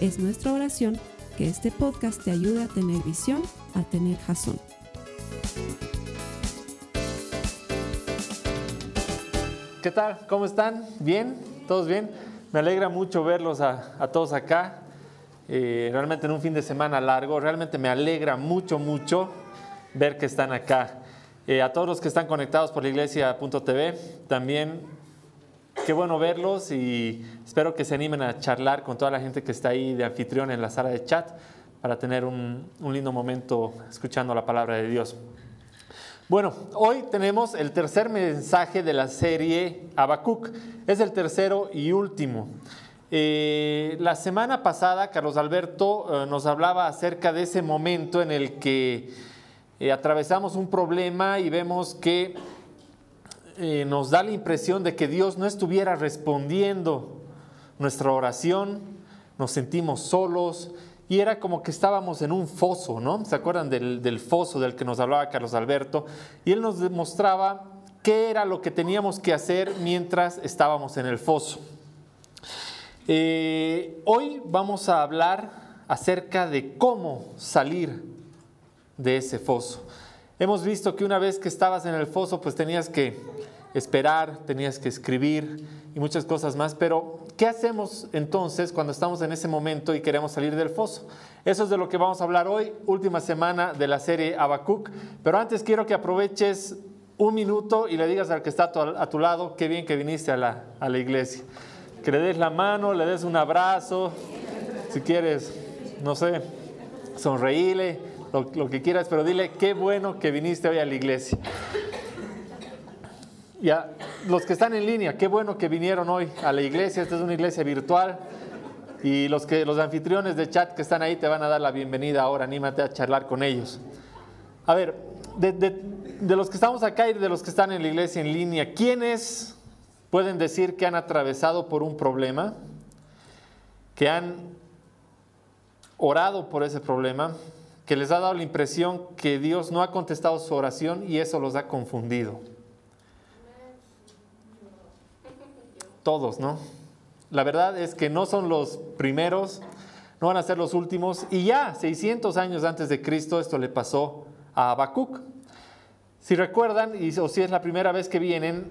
Es nuestra oración que este podcast te ayude a tener visión, a tener jazón. ¿Qué tal? ¿Cómo están? ¿Bien? ¿Todos bien? Me alegra mucho verlos a, todos acá. Eh, realmente en un fin de semana largo. Realmente me alegra mucho, mucho ver que están acá. Eh, a todos los que están conectados por la iglesia.tv, también qué bueno verlos y espero que se animen a charlar con toda la gente que está ahí de anfitrión en la sala de chat para tener un, lindo momento escuchando la palabra de Dios. Bueno, hoy tenemos el tercer mensaje de la serie Habacuc. Es el tercero y último. Eh, la semana pasada, Carlos Alberto eh, nos hablaba acerca de ese momento en el que eh, atravesamos un problema y vemos que eh, nos da la impresión de que Dios no estuviera respondiendo nuestra oración, nos sentimos solos y era como que estábamos en un foso, ¿no? ¿Se acuerdan del, foso del que nos hablaba Carlos Alberto? Y él nos demostraba qué era lo que teníamos que hacer mientras estábamos en el foso. Eh, hoy vamos a hablar acerca de cómo salir de ese foso. Hemos visto que una vez que estabas en el foso, pues tenías que esperar, tenías que escribir y muchas cosas más, pero ¿qué hacemos entonces cuando estamos en ese momento y queremos salir del foso? Eso es de lo que vamos a hablar hoy, última semana de la serie Abacuc, pero antes quiero que aproveches un minuto y le digas al que está a tu, lado, qué bien que viniste a la, a la iglesia. Que le des la mano, le des un abrazo, si quieres, no sé, sonreíle lo, que quieras, pero dile qué bueno que viniste hoy a la iglesia. Ya, los que están en línea, qué bueno que vinieron hoy a la iglesia. Esta es una iglesia virtual. Y los, que, los anfitriones de chat que están ahí te van a dar la bienvenida ahora. Anímate a charlar con ellos. A ver, de, de los que estamos acá y de los que están en la iglesia en línea, ¿quiénes pueden decir que han atravesado por un problema? Que han orado por ese problema, que les ha dado la impresión que Dios no ha contestado su oración y eso los ha confundido. Todos, ¿no? La verdad es que no son los primeros, no van a ser los últimos. Y ya 600 años antes de Cristo esto le pasó a Habacuc. Si recuerdan, y, o si es la primera vez que vienen,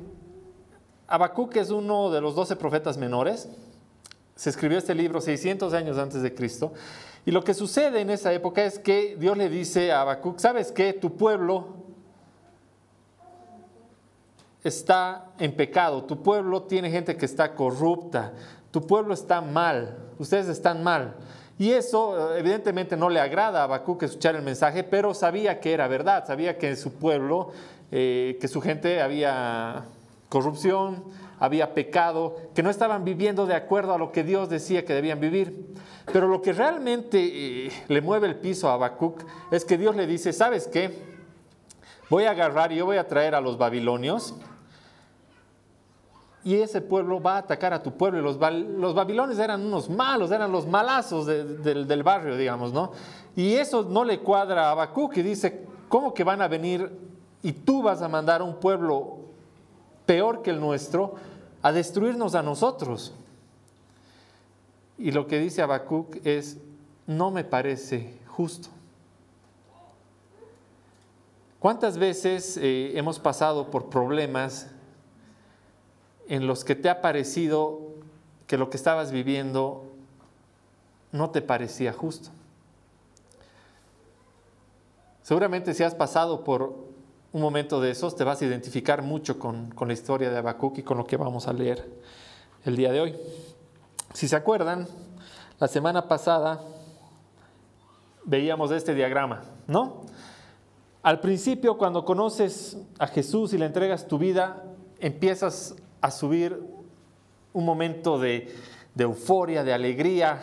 Habacuc es uno de los 12 profetas menores. Se escribió este libro 600 años antes de Cristo. Y lo que sucede en esa época es que Dios le dice a Habacuc, ¿sabes qué? Tu pueblo está en pecado, tu pueblo tiene gente que está corrupta, tu pueblo está mal, ustedes están mal. Y eso evidentemente no le agrada a Habacuc escuchar el mensaje, pero sabía que era verdad, sabía que en su pueblo, eh, que su gente había corrupción, había pecado, que no estaban viviendo de acuerdo a lo que Dios decía que debían vivir. Pero lo que realmente eh, le mueve el piso a Habacuc es que Dios le dice, ¿sabes qué? Voy a agarrar y yo voy a traer a los babilonios y ese pueblo va a atacar a tu pueblo. Y los, los babilonios eran unos malos, eran los malazos del barrio, digamos, ¿no? Y eso no le cuadra a Habacuc y dice, ¿cómo que van a venir y tú vas a mandar a un pueblo peor que el nuestro a destruirnos a nosotros? Y lo que dice Habacuc es, no me parece justo. ¿Cuántas veces eh, hemos pasado por problemas en los que te ha parecido que lo que estabas viviendo no te parecía justo? Seguramente si has pasado por un momento de esos, te vas a identificar mucho con, con la historia de Habacuc y con lo que vamos a leer el día de hoy. Si se acuerdan, la semana pasada veíamos este diagrama, ¿no? Al principio, cuando conoces a Jesús y le entregas tu vida, empiezas a subir un momento de, euforia, de alegría,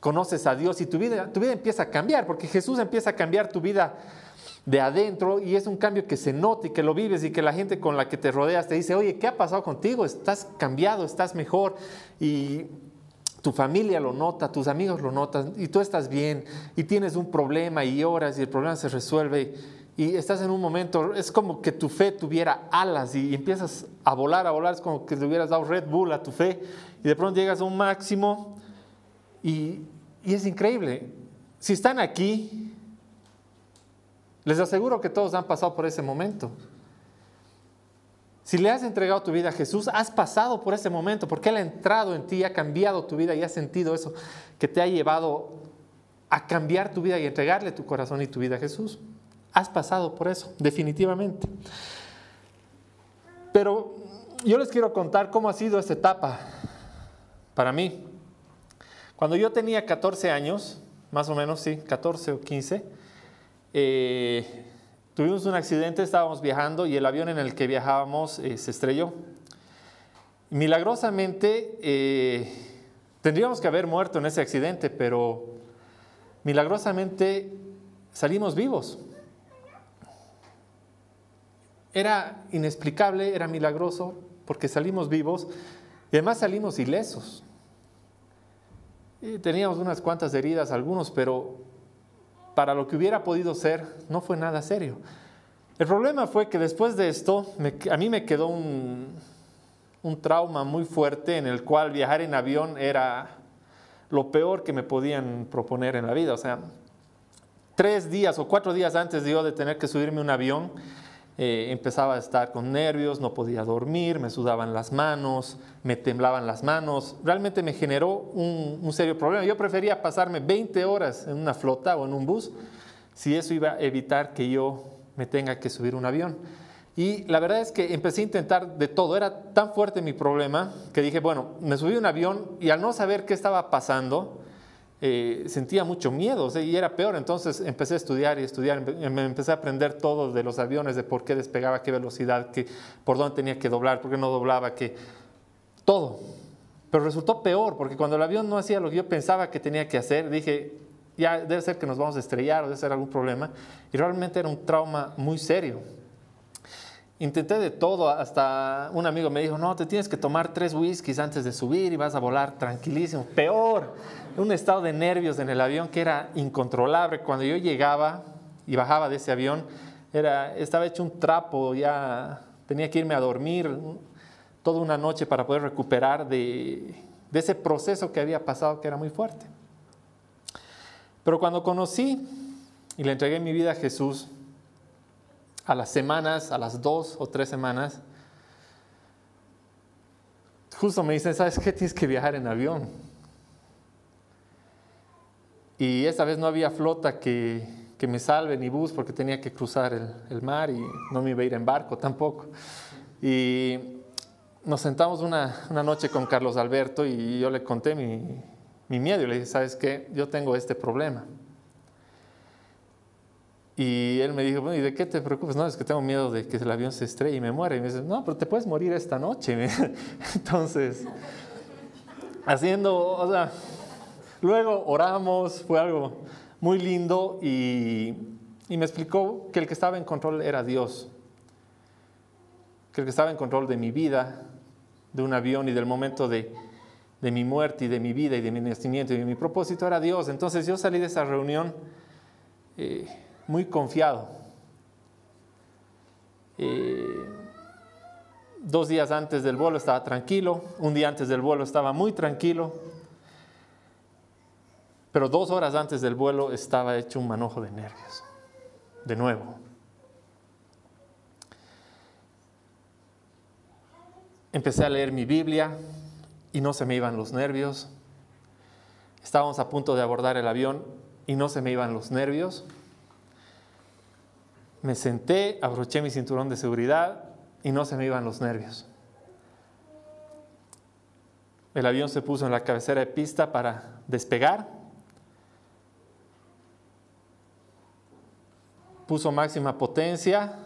conoces a Dios y tu vida, tu vida empieza a cambiar, porque Jesús empieza a cambiar tu vida de adentro y es un cambio que se nota y que lo vives y que la gente con la que te rodeas te dice, oye, ¿qué ha pasado contigo? Estás cambiado, estás mejor y tu familia lo nota, tus amigos lo notan y tú estás bien y tienes un problema y oras y el problema se resuelve y estás en un momento, es como que tu fe tuviera alas y empiezas a volar, a volar, es como que le hubieras dado Red Bull a tu fe y de pronto llegas a un máximo y, y es increíble. Si están aquí, les aseguro que todos han pasado por ese momento. Si le has entregado tu vida a Jesús, has pasado por ese momento, porque Él ha entrado en ti, ha cambiado tu vida y has sentido eso que te ha llevado a cambiar tu vida y entregarle tu corazón y tu vida a Jesús. Has pasado por eso, definitivamente. Pero yo les quiero contar cómo ha sido esta etapa para mí. Cuando yo tenía 14 años, más o menos, sí, 14 o 15, eh, tuvimos un accidente, estábamos viajando y el avión en el que viajábamos eh, se estrelló. Milagrosamente, eh, tendríamos que haber muerto en ese accidente, pero milagrosamente salimos vivos. Era inexplicable, era milagroso, porque salimos vivos y además salimos ilesos. teníamos unas cuantas heridas, algunos, pero para lo que hubiera podido ser, no fue nada serio. El problema fue que después de esto, a mí me quedó un, trauma muy fuerte en el cual viajar en avión era lo peor que me podían proponer en la vida. O sea, tres días o cuatro días antes de yo de tener que subirme un avión, eh, empezaba a estar con nervios, no podía dormir, me sudaban las manos, me temblaban las manos. Realmente me generó un, serio problema. Yo prefería pasarme 20 horas en una flota o en un bus si eso iba a evitar que yo me tenga que subir un avión. Y la verdad es que empecé a intentar de todo. Era tan fuerte mi problema que dije, bueno, me subí un avión y al no saber qué estaba pasando, eh, sentía mucho miedo y era peor. Entonces empecé a estudiar y estudiar, me empecé a aprender todo de los aviones, de por qué despegaba, qué velocidad, qué, por dónde tenía que doblar, por qué no doblaba, que todo. Pero resultó peor, porque cuando el avión no hacía lo que yo pensaba que tenía que hacer, dije, ya debe ser que nos vamos a estrellar o debe ser algún problema. Y realmente era un trauma muy serio. Intenté de todo, hasta un amigo me dijo, no, te tienes que tomar tres whiskies antes de subir y vas a volar tranquilísimo. Peor, un estado de nervios en el avión que era incontrolable. Cuando yo llegaba y bajaba de ese avión, era, estaba hecho un trapo, ya tenía que irme a dormir toda una noche para poder recuperar de, de ese proceso que había pasado que era muy fuerte. Pero cuando conocí y le entregué mi vida a Jesús, a las semanas, a las dos o tres semanas, justo me dicen, ¿sabes qué? Tienes que viajar en avión. Y esta vez no había flota que, que me salve ni bus porque tenía que cruzar el, el, mar y no me iba a ir en barco tampoco. Y nos sentamos una, una noche con Carlos Alberto y yo le conté mi, mi miedo y le dije, ¿sabes qué? Yo tengo este problema. Y él me dijo, bueno, ¿y de qué te preocupas? No, es que tengo miedo de que el avión se estrelle y me muera. Y me dice, no, pero te puedes morir esta noche. Entonces, haciendo, o sea, luego oramos, fue algo muy lindo y, y me explicó que el que estaba en control era Dios. Que el que estaba en control de mi vida, de un avión y del momento de, de mi muerte y de mi vida y de mi nacimiento y de mi propósito era Dios. Entonces yo salí de esa reunión. Eh, muy confiado. Eh, dos días antes del vuelo estaba tranquilo, un día antes del vuelo estaba muy tranquilo, pero dos horas antes del vuelo estaba hecho un manojo de nervios, de nuevo. Empecé a leer mi Biblia y no se me iban los nervios. Estábamos a punto de abordar el avión y no se me iban los nervios. Me senté, abroché mi cinturón de seguridad y no se me iban los nervios. El avión se puso en la cabecera de pista para despegar. Puso máxima potencia.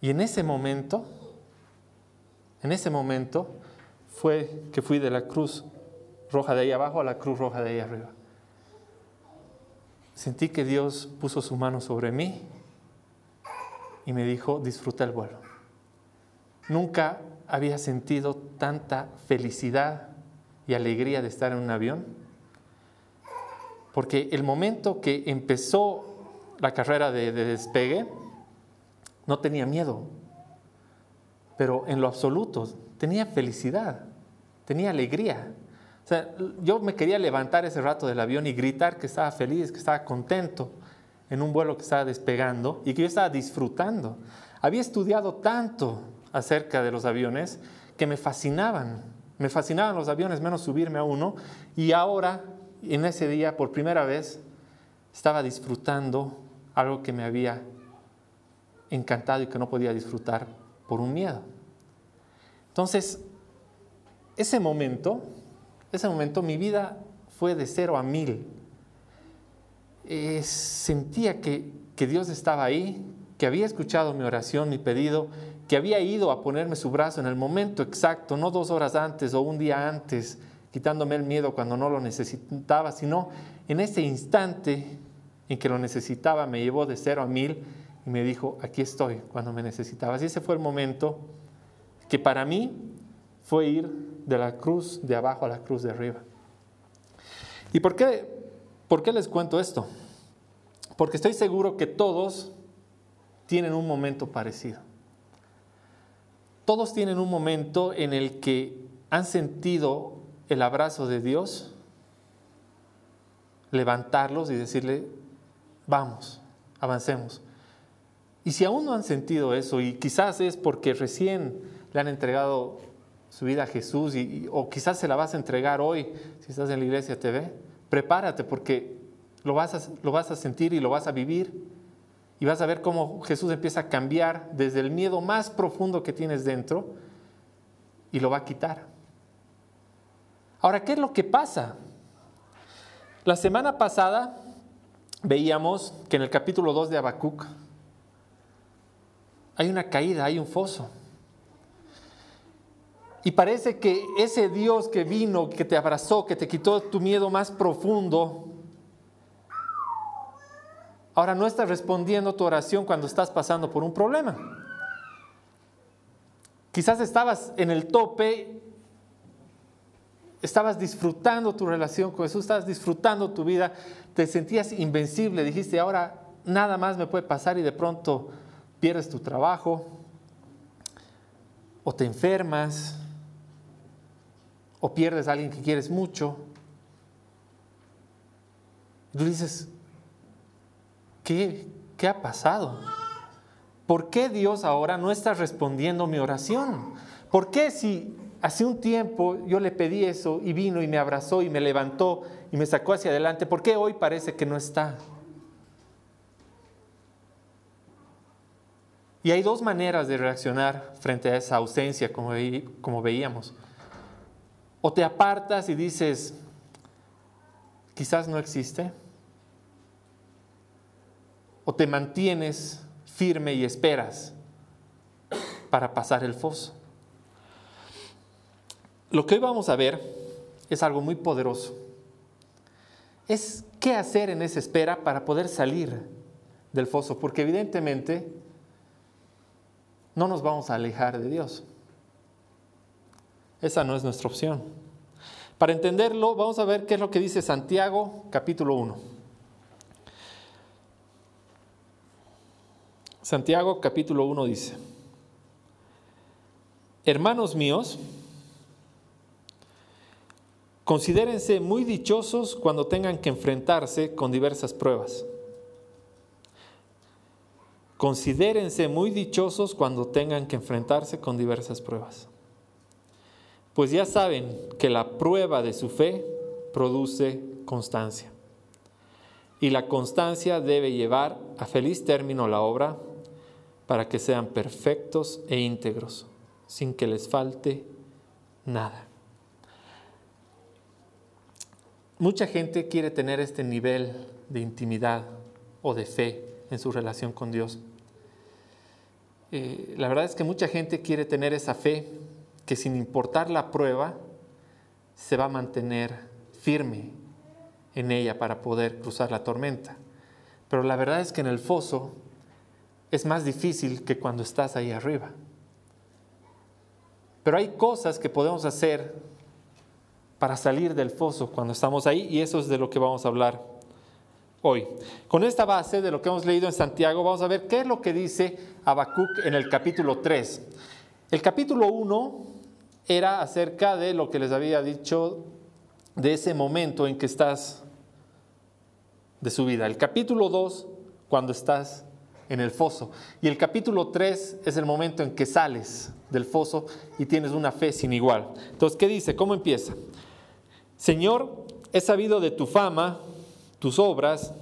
Y en ese momento, en ese momento fue que fui de la cruz roja de ahí abajo a la cruz roja de ahí arriba. Sentí que Dios puso su mano sobre mí y me dijo, disfruta el vuelo. Nunca había sentido tanta felicidad y alegría de estar en un avión, porque el momento que empezó la carrera de, de despegue, no tenía miedo, pero en lo absoluto tenía felicidad, tenía alegría. O sea, yo me quería levantar ese rato del avión y gritar que estaba feliz, que estaba contento en un vuelo que estaba despegando y que yo estaba disfrutando. Había estudiado tanto acerca de los aviones que me fascinaban. Me fascinaban los aviones, menos subirme a uno. Y ahora, en ese día, por primera vez, estaba disfrutando algo que me había encantado y que no podía disfrutar por un miedo. Entonces, ese momento ese momento mi vida fue de cero a mil. Eh, sentía que, que Dios estaba ahí, que había escuchado mi oración, mi pedido, que había ido a ponerme su brazo en el momento exacto, no dos horas antes o un día antes, quitándome el miedo cuando no lo necesitaba, sino en ese instante en que lo necesitaba, me llevó de cero a mil y me dijo, aquí estoy cuando me necesitabas. Y ese fue el momento que para mí fue ir de la cruz de abajo a la cruz de arriba. ¿Y por qué, por qué les cuento esto? Porque estoy seguro que todos tienen un momento parecido. Todos tienen un momento en el que han sentido el abrazo de Dios, levantarlos y decirle, vamos, avancemos. Y si aún no han sentido eso, y quizás es porque recién le han entregado su vida a Jesús y, o quizás se la vas a entregar hoy si estás en la iglesia TV, prepárate porque lo vas, a, lo vas a sentir y lo vas a vivir y vas a ver cómo Jesús empieza a cambiar desde el miedo más profundo que tienes dentro y lo va a quitar. Ahora, ¿qué es lo que pasa? La semana pasada veíamos que en el capítulo 2 de Habacuc hay una caída, hay un foso. Y parece que ese Dios que vino, que te abrazó, que te quitó tu miedo más profundo, ahora no está respondiendo tu oración cuando estás pasando por un problema. Quizás estabas en el tope, estabas disfrutando tu relación con Jesús, estabas disfrutando tu vida, te sentías invencible, dijiste, ahora nada más me puede pasar y de pronto pierdes tu trabajo o te enfermas o pierdes a alguien que quieres mucho. Y tú dices, ¿qué, ¿qué ha pasado? ¿Por qué Dios ahora no está respondiendo mi oración? ¿Por qué si hace un tiempo yo le pedí eso y vino y me abrazó y me levantó y me sacó hacia adelante, ¿por qué hoy parece que no está? Y hay dos maneras de reaccionar frente a esa ausencia, como, como veíamos. O te apartas y dices, quizás no existe. O te mantienes firme y esperas para pasar el foso. Lo que hoy vamos a ver es algo muy poderoso. Es qué hacer en esa espera para poder salir del foso, porque evidentemente no nos vamos a alejar de Dios. Esa no es nuestra opción. Para entenderlo, vamos a ver qué es lo que dice Santiago capítulo 1. Santiago capítulo 1 dice, Hermanos míos, considérense muy dichosos cuando tengan que enfrentarse con diversas pruebas. Considérense muy dichosos cuando tengan que enfrentarse con diversas pruebas pues ya saben que la prueba de su fe produce constancia. Y la constancia debe llevar a feliz término la obra para que sean perfectos e íntegros, sin que les falte nada. Mucha gente quiere tener este nivel de intimidad o de fe en su relación con Dios. Eh, la verdad es que mucha gente quiere tener esa fe que sin importar la prueba, se va a mantener firme en ella para poder cruzar la tormenta. Pero la verdad es que en el foso es más difícil que cuando estás ahí arriba. Pero hay cosas que podemos hacer para salir del foso cuando estamos ahí y eso es de lo que vamos a hablar hoy. Con esta base de lo que hemos leído en Santiago, vamos a ver qué es lo que dice Habacuc en el capítulo 3. El capítulo 1 era acerca de lo que les había dicho de ese momento en que estás de su vida. El capítulo 2, cuando estás en el foso. Y el capítulo 3 es el momento en que sales del foso y tienes una fe sin igual. Entonces, ¿qué dice? ¿Cómo empieza? Señor, he sabido de tu fama, tus obras.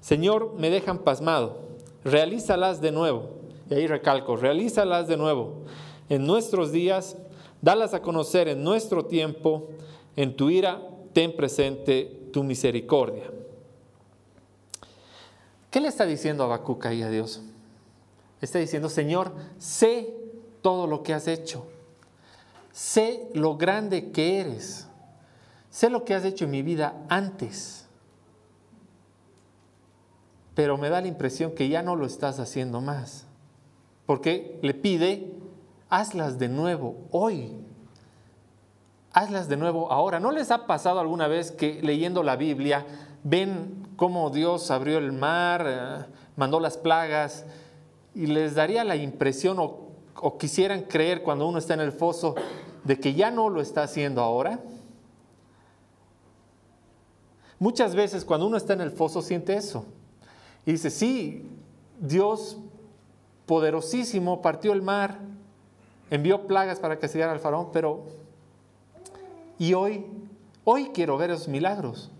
Señor, me dejan pasmado. Realízalas de nuevo. Y ahí recalco, realízalas de nuevo. En nuestros días, dalas a conocer en nuestro tiempo. En tu ira, ten presente tu misericordia. ¿Qué le está diciendo Habacuc ahí a Dios? Está diciendo, Señor, sé todo lo que has hecho. Sé lo grande que eres. Sé lo que has hecho en mi vida antes. Pero me da la impresión que ya no lo estás haciendo más. Porque le pide, hazlas de nuevo hoy. Hazlas de nuevo ahora. ¿No les ha pasado alguna vez que leyendo la Biblia ven cómo Dios abrió el mar, eh, mandó las plagas, y les daría la impresión o, o quisieran creer cuando uno está en el foso de que ya no lo está haciendo ahora. Muchas veces cuando uno está en el foso siente eso. Y dice, sí, Dios poderosísimo partió el mar, envió plagas para castigar al faraón, pero y hoy, hoy quiero ver esos milagros.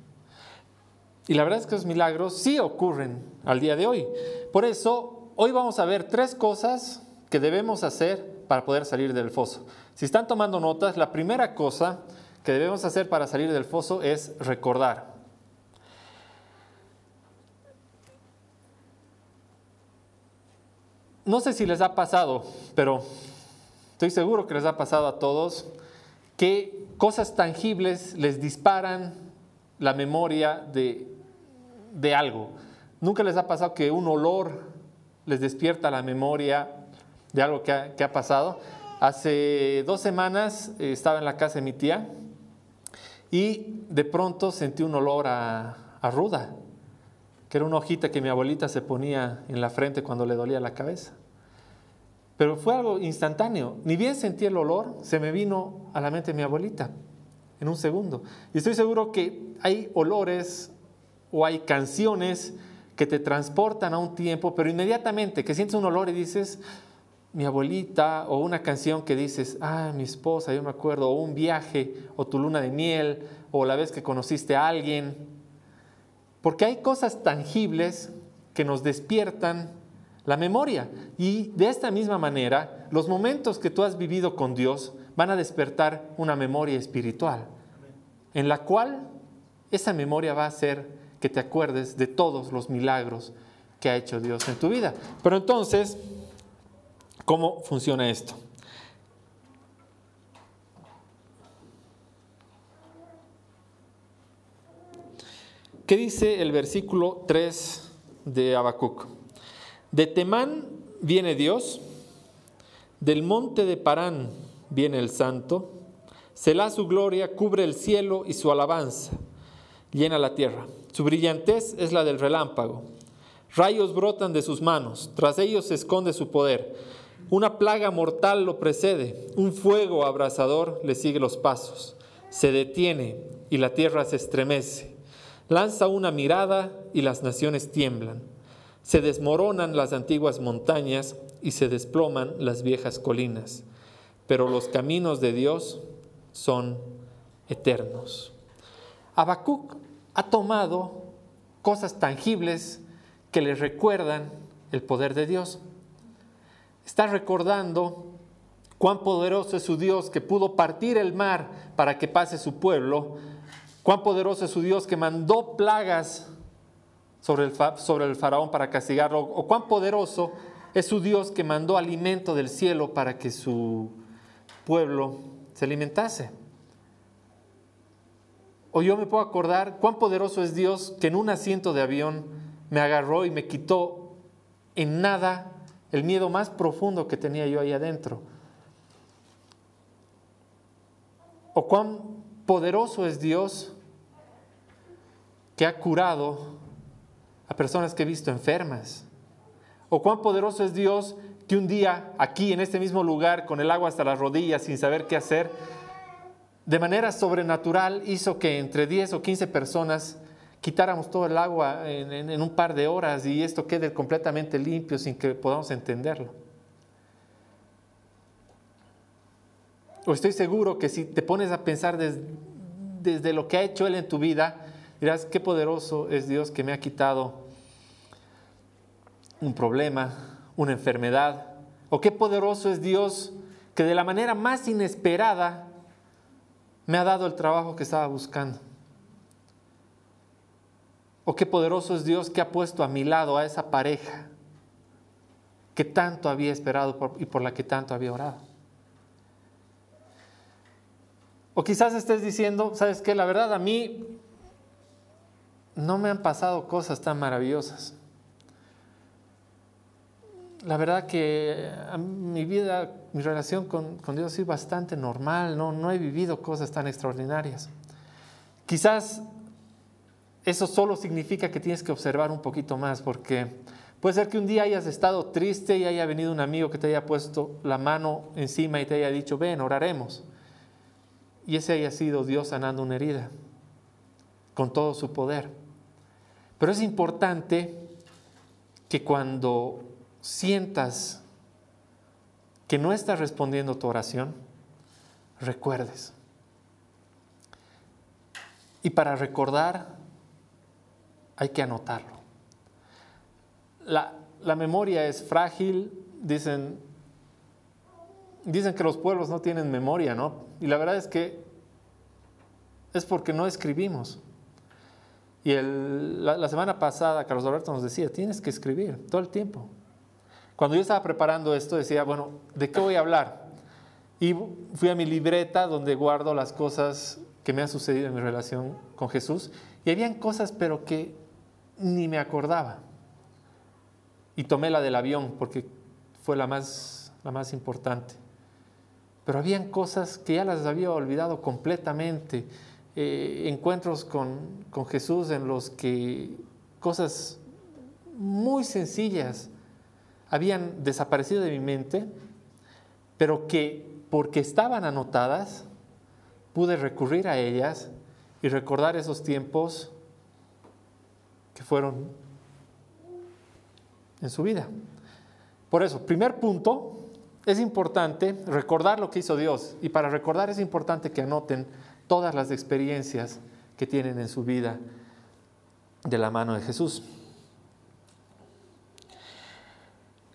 Y la verdad es que los milagros sí ocurren al día de hoy. Por eso, hoy vamos a ver tres cosas que debemos hacer para poder salir del foso. Si están tomando notas, la primera cosa que debemos hacer para salir del foso es recordar. No sé si les ha pasado, pero estoy seguro que les ha pasado a todos que cosas tangibles les disparan la memoria de de algo. ¿Nunca les ha pasado que un olor les despierta la memoria de algo que ha, pasado? Hace dos semanas eh, estaba en la casa de mi tía y de pronto sentí un olor a, a ruda, que era una hojita que mi abuelita se ponía en la frente cuando le dolía la cabeza. Pero fue algo instantáneo. Ni bien sentí el olor, se me vino a la mente mi abuelita en un segundo. Y estoy seguro que hay olores o hay canciones que te transportan a un tiempo, pero inmediatamente que sientes un olor y dices, mi abuelita, o una canción que dices, ah, mi esposa, yo me acuerdo, o un viaje, o tu luna de miel, o la vez que conociste a alguien. Porque hay cosas tangibles que nos despiertan la memoria. Y de esta misma manera, los momentos que tú has vivido con Dios van a despertar una memoria espiritual, en la cual esa memoria va a ser que te acuerdes de todos los milagros que ha hecho Dios en tu vida. Pero entonces, ¿cómo funciona esto? ¿Qué dice el versículo 3 de Habacuc? De Temán viene Dios, del monte de Parán viene el santo, Selah su gloria cubre el cielo y su alabanza llena la tierra. Su brillantez es la del relámpago. Rayos brotan de sus manos, tras ellos se esconde su poder. Una plaga mortal lo precede, un fuego abrasador le sigue los pasos. Se detiene y la tierra se estremece. Lanza una mirada y las naciones tiemblan. Se desmoronan las antiguas montañas y se desploman las viejas colinas. Pero los caminos de Dios son eternos. Habacuc ha tomado cosas tangibles que le recuerdan el poder de Dios. Está recordando cuán poderoso es su Dios que pudo partir el mar para que pase su pueblo, cuán poderoso es su Dios que mandó plagas sobre el, faraón para castigarlo, o cuán poderoso es su Dios que mandó alimento del cielo para que su pueblo se alimentase. O yo me puedo acordar cuán poderoso es Dios que en un asiento de avión me agarró y me quitó en nada el miedo más profundo que tenía yo ahí adentro. O cuán poderoso es Dios que ha curado a personas que he visto enfermas. O cuán poderoso es Dios que un día aquí en este mismo lugar, con el agua hasta las rodillas, sin saber qué hacer, de manera sobrenatural hizo que entre 10 o 15 personas quitáramos todo el agua en, un par de horas y esto quede completamente limpio sin que podamos entenderlo. O estoy seguro que si te pones a pensar desde lo que ha hecho Él en tu vida, dirás, qué poderoso es Dios que me ha quitado un problema, una enfermedad. O qué poderoso es Dios que de la manera más inesperada me ha dado el trabajo que estaba buscando. O qué poderoso es Dios que ha puesto a mi lado a esa pareja que tanto había esperado y por la que tanto había orado. O quizás estés diciendo, ¿sabes qué? La verdad a mí no me han pasado cosas tan maravillosas. La verdad que mi vida, mi relación con, Dios es bastante normal, no, no he vivido cosas tan extraordinarias. Quizás eso solo significa que tienes que observar un poquito más, porque puede ser que un día hayas estado triste y haya venido un amigo que te haya puesto la mano encima y te haya dicho, ven, oraremos. Y ese haya sido Dios sanando una herida con todo su poder. Pero es importante que cuando sientas que no estás respondiendo tu oración, recuerdes. Y para recordar hay que anotarlo. La, la, memoria es frágil, dicen, dicen que los pueblos no tienen memoria, ¿no? Y la verdad es que es porque no escribimos. Y la, semana pasada Carlos Alberto nos decía, tienes que escribir todo el tiempo. Cuando yo estaba preparando esto decía, bueno, ¿de qué voy a hablar? Y fui a mi libreta donde guardo las cosas que me han sucedido en mi relación con Jesús. Y habían cosas, pero que ni me acordaba. Y tomé la del avión porque fue la más, la más importante. Pero habían cosas que ya las había olvidado completamente eh, encuentros con, con Jesús en los que cosas muy sencillas habían desaparecido de mi mente, pero que porque estaban anotadas, pude recurrir a ellas y recordar esos tiempos que fueron en su vida. Por eso, primer punto, es importante recordar lo que hizo Dios y para recordar es importante que anoten todas las experiencias que tienen en su vida de la mano de Jesús.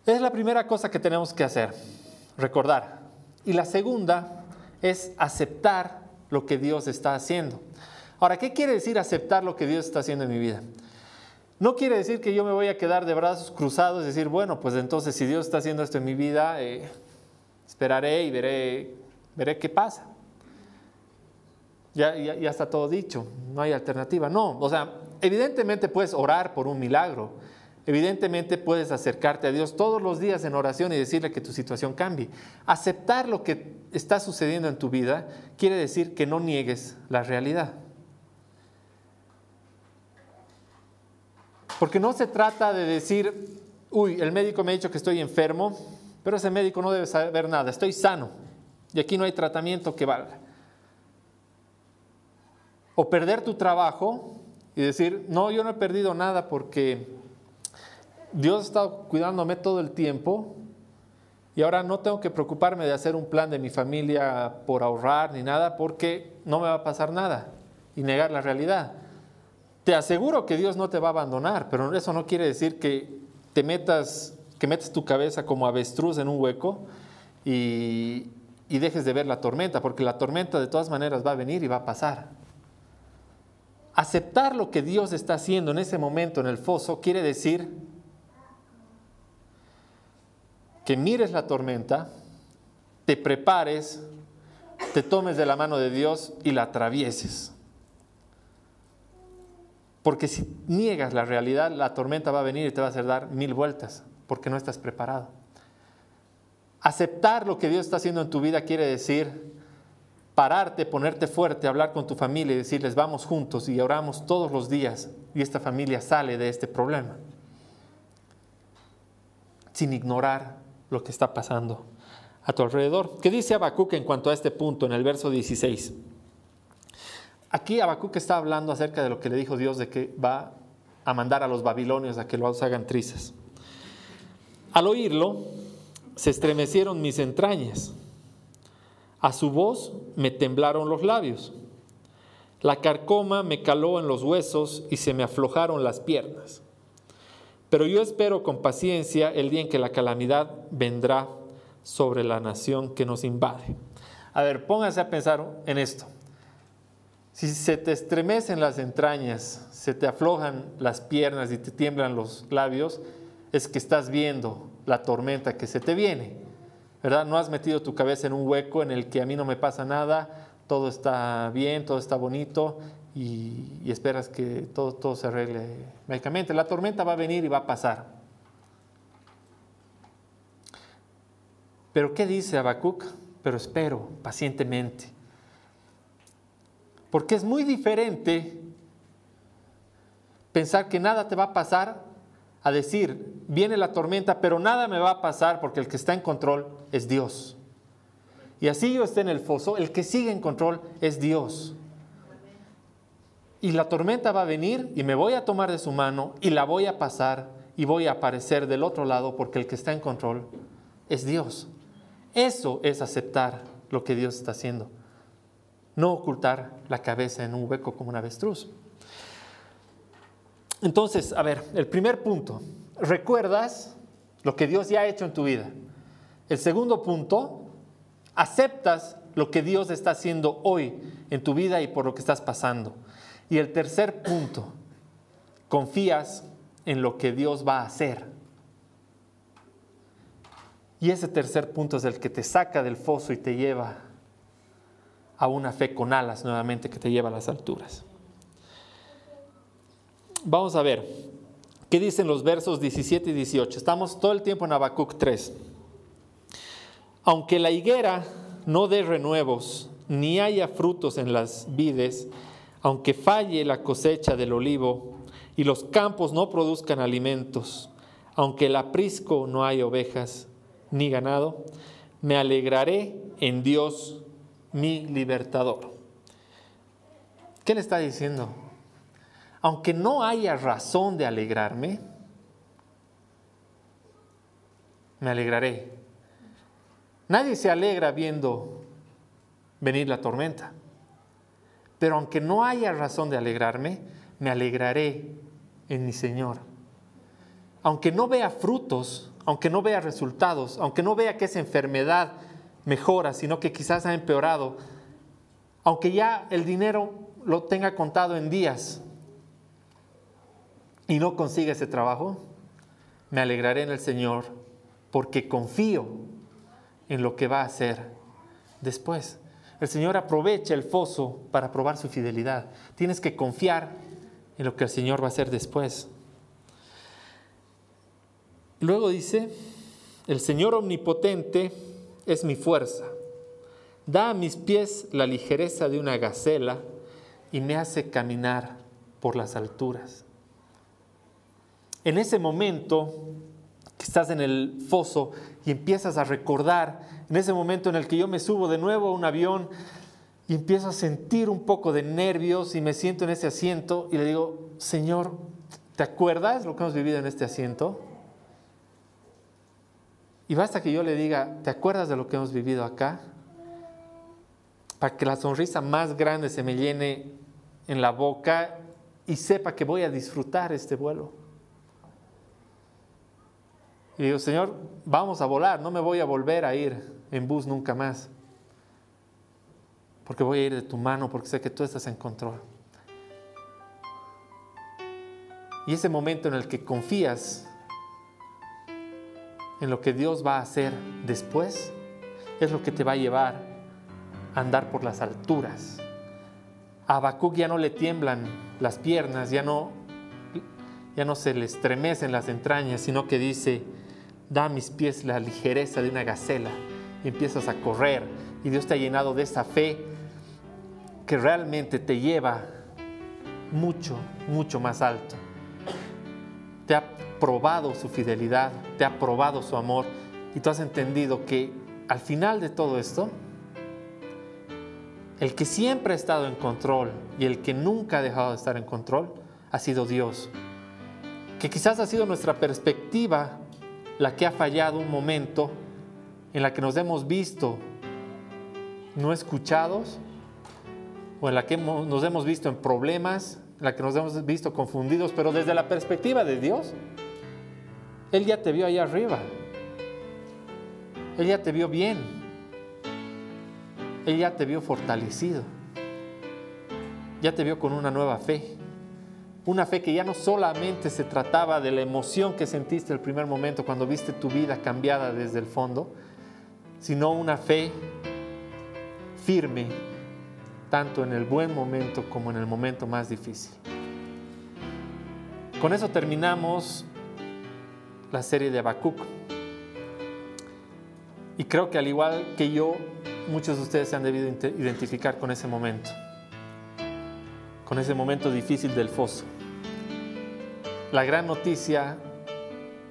Es la primera cosa que tenemos que hacer, recordar. Y la segunda es aceptar lo que Dios está haciendo. Ahora, ¿qué quiere decir aceptar lo que Dios está haciendo en mi vida? No quiere decir que yo me voy a quedar de brazos cruzados y decir, bueno, pues entonces si Dios está haciendo esto en mi vida, eh, esperaré y veré, veré qué pasa ya, ya, está todo dicho, no hay alternativa. No, o sea, evidentemente puedes orar por un milagro, evidentemente puedes acercarte a Dios todos los días en oración y decirle que tu situación cambie. Aceptar lo que está sucediendo en tu vida quiere decir que no niegues la realidad. Porque no se trata de decir, uy, el médico me ha dicho que estoy enfermo, pero ese médico no debe saber nada, estoy sano y aquí no hay tratamiento que valga. O perder tu trabajo y decir, no, yo no he perdido nada porque Dios ha estado cuidándome todo el tiempo y ahora no tengo que preocuparme de hacer un plan de mi familia por ahorrar ni nada porque no me va a pasar nada y negar la realidad. Te aseguro que Dios no te va a abandonar, pero eso no quiere decir que te metas, que metes tu cabeza como avestruz en un hueco y, y dejes de ver la tormenta, porque la tormenta de todas maneras va a venir y va a pasar. Aceptar lo que Dios está haciendo en ese momento en el foso quiere decir que mires la tormenta, te prepares, te tomes de la mano de Dios y la atravieses. Porque si niegas la realidad, la tormenta va a venir y te va a hacer dar mil vueltas, porque no estás preparado. Aceptar lo que Dios está haciendo en tu vida quiere decir pararte, ponerte fuerte, hablar con tu familia y decirles, vamos juntos y oramos todos los días y esta familia sale de este problema. Sin ignorar lo que está pasando a tu alrededor. ¿Qué dice Habacuc en cuanto a este punto en el verso 16? Aquí Habacuc está hablando acerca de lo que le dijo Dios de que va a mandar a los babilonios a que los hagan trizas. Al oírlo, se estremecieron mis entrañas. A su voz me temblaron los labios. La carcoma me caló en los huesos y se me aflojaron las piernas. Pero yo espero con paciencia el día en que la calamidad vendrá sobre la nación que nos invade. A ver, póngase a pensar en esto. Si se te estremecen las entrañas, se te aflojan las piernas y te tiemblan los labios, es que estás viendo la tormenta que se te viene. ¿Verdad? No has metido tu cabeza en un hueco en el que a mí no me pasa nada, todo está bien, todo está bonito y, esperas que todo, todo se arregle mágicamente. La tormenta va a venir y va a pasar. Pero ¿qué dice Habacuc? Pero espero pacientemente. Porque es muy diferente pensar que nada te va a pasar a decir, viene la tormenta, pero nada me va a pasar porque el que está en control es Dios. Y así yo esté en el foso, el que sigue en control es Dios. Y la tormenta va a venir y me voy a tomar de su mano y la voy a pasar y voy a aparecer del otro lado porque el que está en control es Dios. Eso es aceptar lo que Dios está haciendo. No ocultar la cabeza en un hueco como un avestruz. Entonces, a ver, el primer punto, recuerdas lo que Dios ya ha hecho en tu vida. El segundo punto, aceptas lo que Dios está haciendo hoy en tu vida y por lo que estás pasando. Y el tercer punto, confías en lo que Dios va a hacer. Y ese tercer punto es el que te saca del foso y te lleva a una fe con alas nuevamente que te lleva a las alturas. Vamos a ver, ¿qué dicen los versos 17 y 18? Estamos todo el tiempo en Habacuc 3. Aunque la higuera no dé renuevos, ni haya frutos en las vides, aunque falle la cosecha del olivo y los campos no produzcan alimentos, aunque el aprisco no haya ovejas, ni ganado, me alegraré en Dios mi libertador. ¿Qué le está diciendo? Aunque no haya razón de alegrarme, me alegraré. Nadie se alegra viendo venir la tormenta. Pero aunque no haya razón de alegrarme, me alegraré en mi Señor. Aunque no vea frutos, aunque no vea resultados, aunque no vea que esa enfermedad mejora, sino que quizás ha empeorado, aunque ya el dinero lo tenga contado en días y no consiga ese trabajo, me alegraré en el Señor porque confío en lo que va a hacer después. El Señor aprovecha el foso para probar su fidelidad. Tienes que confiar en lo que el Señor va a hacer después. Luego dice, el Señor omnipotente es mi fuerza, da a mis pies la ligereza de una gacela y me hace caminar por las alturas. En ese momento que estás en el foso y empiezas a recordar, en ese momento en el que yo me subo de nuevo a un avión y empiezo a sentir un poco de nervios y me siento en ese asiento y le digo, Señor, ¿te acuerdas lo que hemos vivido en este asiento? Y basta que yo le diga, ¿te acuerdas de lo que hemos vivido acá? Para que la sonrisa más grande se me llene en la boca y sepa que voy a disfrutar este vuelo. Y digo, Señor, vamos a volar, no me voy a volver a ir en bus nunca más. Porque voy a ir de tu mano, porque sé que tú estás en control. Y ese momento en el que confías en lo que Dios va a hacer después, es lo que te va a llevar a andar por las alturas, A Habacuc ya no le tiemblan las piernas, ya no, ya no se le estremecen las entrañas, sino que dice, da a mis pies la ligereza de una gacela y empiezas a correr y Dios te ha llenado de esa fe que realmente te lleva mucho, mucho más alto. Te ha probado su fidelidad, te ha probado su amor y tú has entendido que al final de todo esto, el que siempre ha estado en control y el que nunca ha dejado de estar en control ha sido Dios. Que quizás ha sido nuestra perspectiva la que ha fallado un momento en la que nos hemos visto no escuchados o en la que nos hemos visto en problemas, en la que nos hemos visto confundidos, pero desde la perspectiva de Dios, Él ya te vio allá arriba. Él ya te vio bien. Él ya te vio fortalecido. Ya te vio con una nueva fe. Una fe que ya no solamente se trataba de la emoción que sentiste el primer momento cuando viste tu vida cambiada desde el fondo, sino una fe firme, tanto en el buen momento como en el momento más difícil. Con eso terminamos la serie de Habacuc. Y creo que al igual que yo, muchos de ustedes se han debido identificar con ese momento, con ese momento difícil del foso. La gran noticia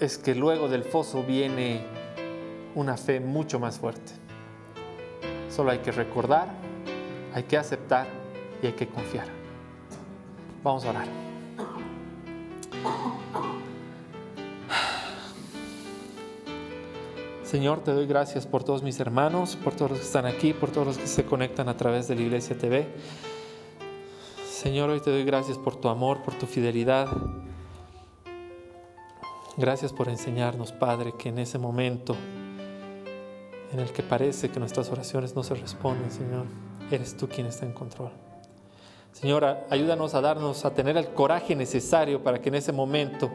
es que luego del foso viene una fe mucho más fuerte. Solo hay que recordar, hay que aceptar y hay que confiar. Vamos a orar. Señor, te doy gracias por todos mis hermanos, por todos los que están aquí, por todos los que se conectan a través de la Iglesia TV. Señor, hoy te doy gracias por tu amor, por tu fidelidad. Gracias por enseñarnos, Padre, que en ese momento en el que parece que nuestras oraciones no se responden, Señor, eres tú quien está en control. Señor, ayúdanos a darnos, a tener el coraje necesario para que en ese momento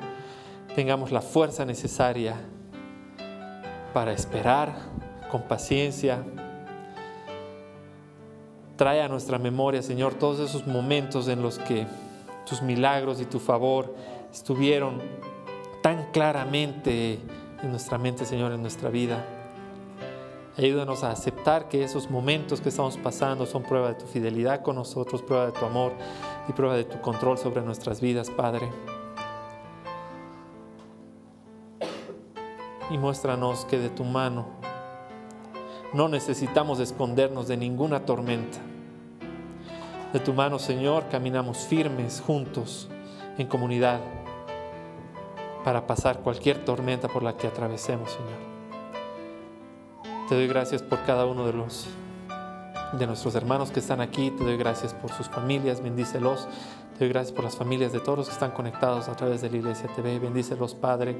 tengamos la fuerza necesaria para esperar con paciencia. Trae a nuestra memoria, Señor, todos esos momentos en los que tus milagros y tu favor estuvieron tan claramente en nuestra mente, Señor, en nuestra vida. Ayúdanos a aceptar que esos momentos que estamos pasando son prueba de tu fidelidad con nosotros, prueba de tu amor y prueba de tu control sobre nuestras vidas, Padre. y muéstranos que de tu mano no necesitamos escondernos de ninguna tormenta. De tu mano, Señor, caminamos firmes juntos en comunidad para pasar cualquier tormenta por la que atravesemos, Señor. Te doy gracias por cada uno de los de nuestros hermanos que están aquí, te doy gracias por sus familias, bendícelos. Te doy gracias por las familias de todos los que están conectados a través de la Iglesia TV, bendícelos, Padre.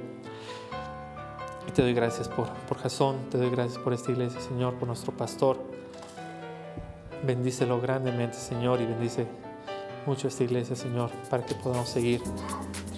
Y te doy gracias por, por Jasón, te doy gracias por esta iglesia, Señor, por nuestro pastor. Bendícelo grandemente, Señor, y bendice mucho esta iglesia, Señor, para que podamos seguir